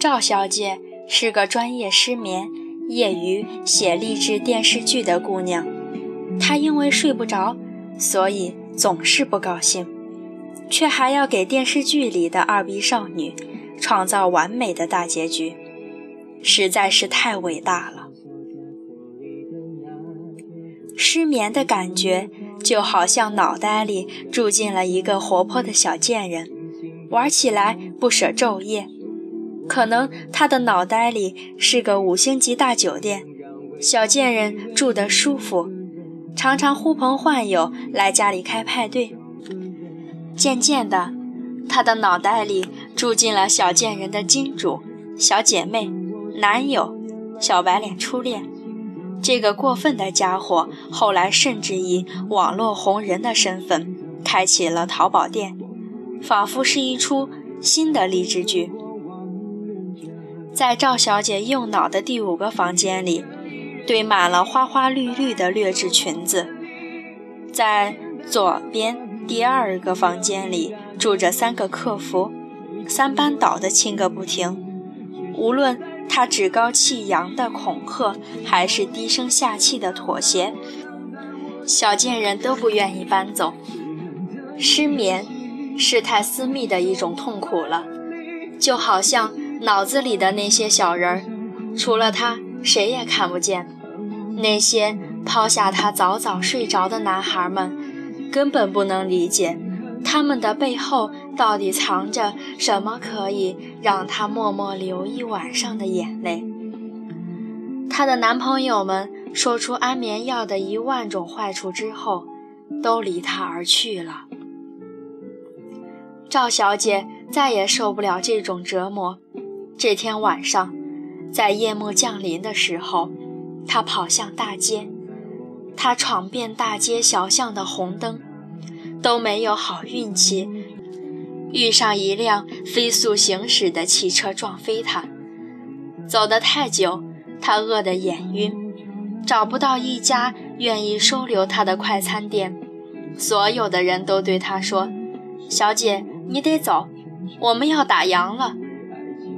赵小姐是个专业失眠、业余写励志电视剧的姑娘。她因为睡不着，所以总是不高兴，却还要给电视剧里的二逼少女创造完美的大结局，实在是太伟大了。失眠的感觉就好像脑袋里住进了一个活泼的小贱人，玩起来不舍昼夜。可能他的脑袋里是个五星级大酒店，小贱人住得舒服，常常呼朋唤友来家里开派对。渐渐的，他的脑袋里住进了小贱人的金主、小姐妹、男友、小白脸初恋。这个过分的家伙后来甚至以网络红人的身份开启了淘宝店，仿佛是一出新的励志剧。在赵小姐右脑的第五个房间里，堆满了花花绿绿的劣质裙子。在左边第二个房间里住着三个客服，三班倒的亲个不停。无论他趾高气扬的恐吓，还是低声下气的妥协，小贱人都不愿意搬走。失眠是太私密的一种痛苦了，就好像……脑子里的那些小人儿，除了他谁也看不见。那些抛下他早早睡着的男孩们，根本不能理解，他们的背后到底藏着什么可以让他默默流一晚上的眼泪。她的男朋友们说出安眠药的一万种坏处之后，都离她而去了。赵小姐再也受不了这种折磨。这天晚上，在夜幕降临的时候，她跑向大街。她闯遍大街小巷的红灯，都没有好运气遇上一辆飞速行驶的汽车撞飞他。走得太久，他饿得眼晕，找不到一家愿意收留他的快餐店。所有的人都对他说：“小姐，你得走，我们要打烊了。”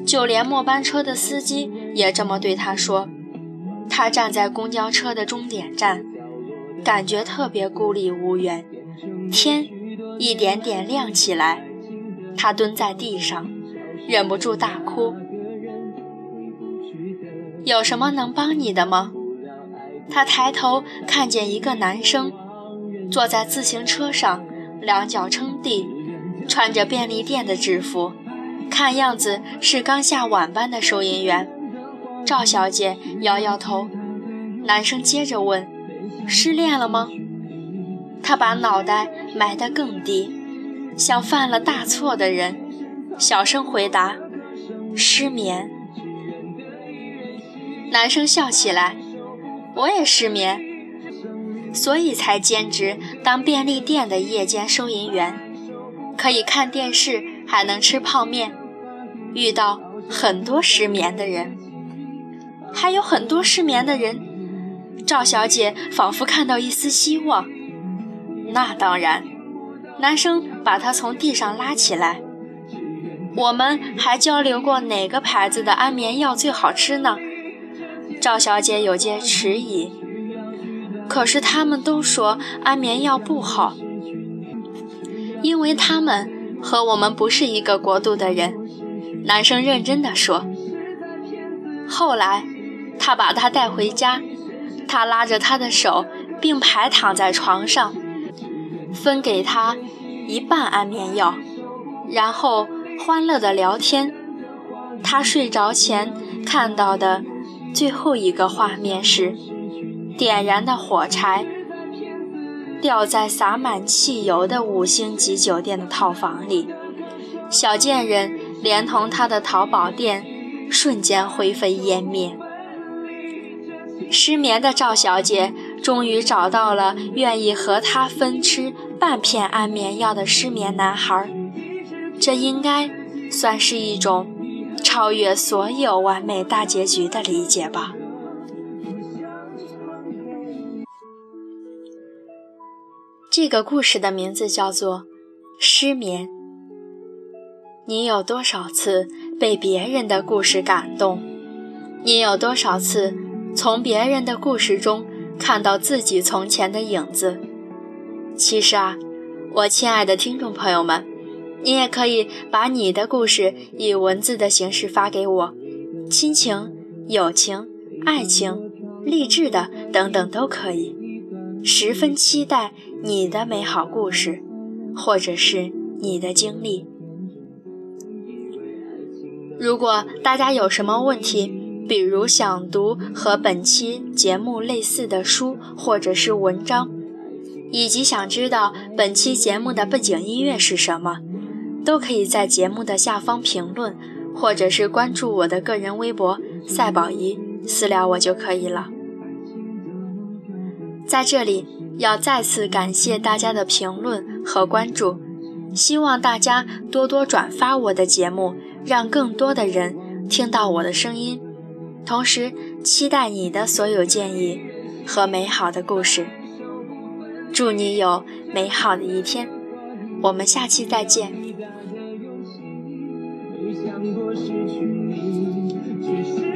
就连末班车的司机也这么对他说。他站在公交车的终点站，感觉特别孤立无援。天一点点亮起来，他蹲在地上，忍不住大哭。有什么能帮你的吗？他抬头看见一个男生坐在自行车上，两脚撑地，穿着便利店的制服。看样子是刚下晚班的收银员，赵小姐摇摇头。男生接着问：“失恋了吗？”她把脑袋埋得更低，像犯了大错的人，小声回答：“失眠。”男生笑起来：“我也失眠，所以才兼职当便利店的夜间收银员，可以看电视，还能吃泡面。”遇到很多失眠的人，还有很多失眠的人。赵小姐仿佛看到一丝希望。那当然，男生把她从地上拉起来。我们还交流过哪个牌子的安眠药最好吃呢？赵小姐有些迟疑。可是他们都说安眠药不好，因为他们和我们不是一个国度的人。男生认真地说：“后来，他把她带回家，他拉着她的手并排躺在床上，分给他一半安眠药，然后欢乐的聊天。他睡着前看到的最后一个画面是，点燃的火柴掉在洒满汽油的五星级酒店的套房里，小贱人。”连同他的淘宝店瞬间灰飞烟灭。失眠的赵小姐终于找到了愿意和他分吃半片安眠药的失眠男孩，这应该算是一种超越所有完美大结局的理解吧。这个故事的名字叫做《失眠。你有多少次被别人的故事感动？你有多少次从别人的故事中看到自己从前的影子？其实啊，我亲爱的听众朋友们，你也可以把你的故事以文字的形式发给我，亲情、友情、爱情、励志的等等都可以。十分期待你的美好故事，或者是你的经历。如果大家有什么问题，比如想读和本期节目类似的书或者是文章，以及想知道本期节目的背景音乐是什么，都可以在节目的下方评论，或者是关注我的个人微博“赛宝仪”私聊我就可以了。在这里要再次感谢大家的评论和关注，希望大家多多转发我的节目，让更多的人听到我的声音。同时，期待你的所有建议和美好的故事。祝你有美好的一天，我们下期再见。没想过失去你，只是